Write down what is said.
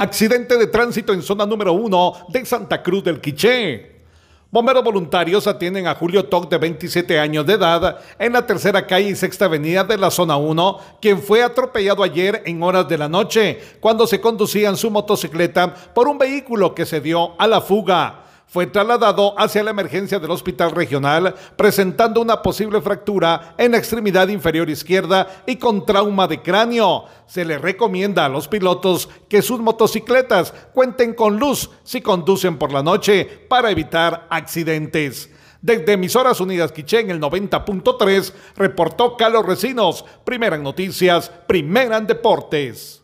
Accidente de tránsito en zona número 1 de Santa Cruz del Quiché. Bomberos voluntarios atienden a Julio Toc de 27 años de edad en la tercera calle y sexta avenida de la zona 1, quien fue atropellado ayer en horas de la noche cuando se conducía en su motocicleta por un vehículo que se dio a la fuga fue trasladado hacia la emergencia del hospital regional presentando una posible fractura en la extremidad inferior izquierda y con trauma de cráneo. Se le recomienda a los pilotos que sus motocicletas cuenten con luz si conducen por la noche para evitar accidentes. Desde Emisoras Unidas Quiché en el 90.3, reportó Carlos Recinos, primera noticias, primera en deportes.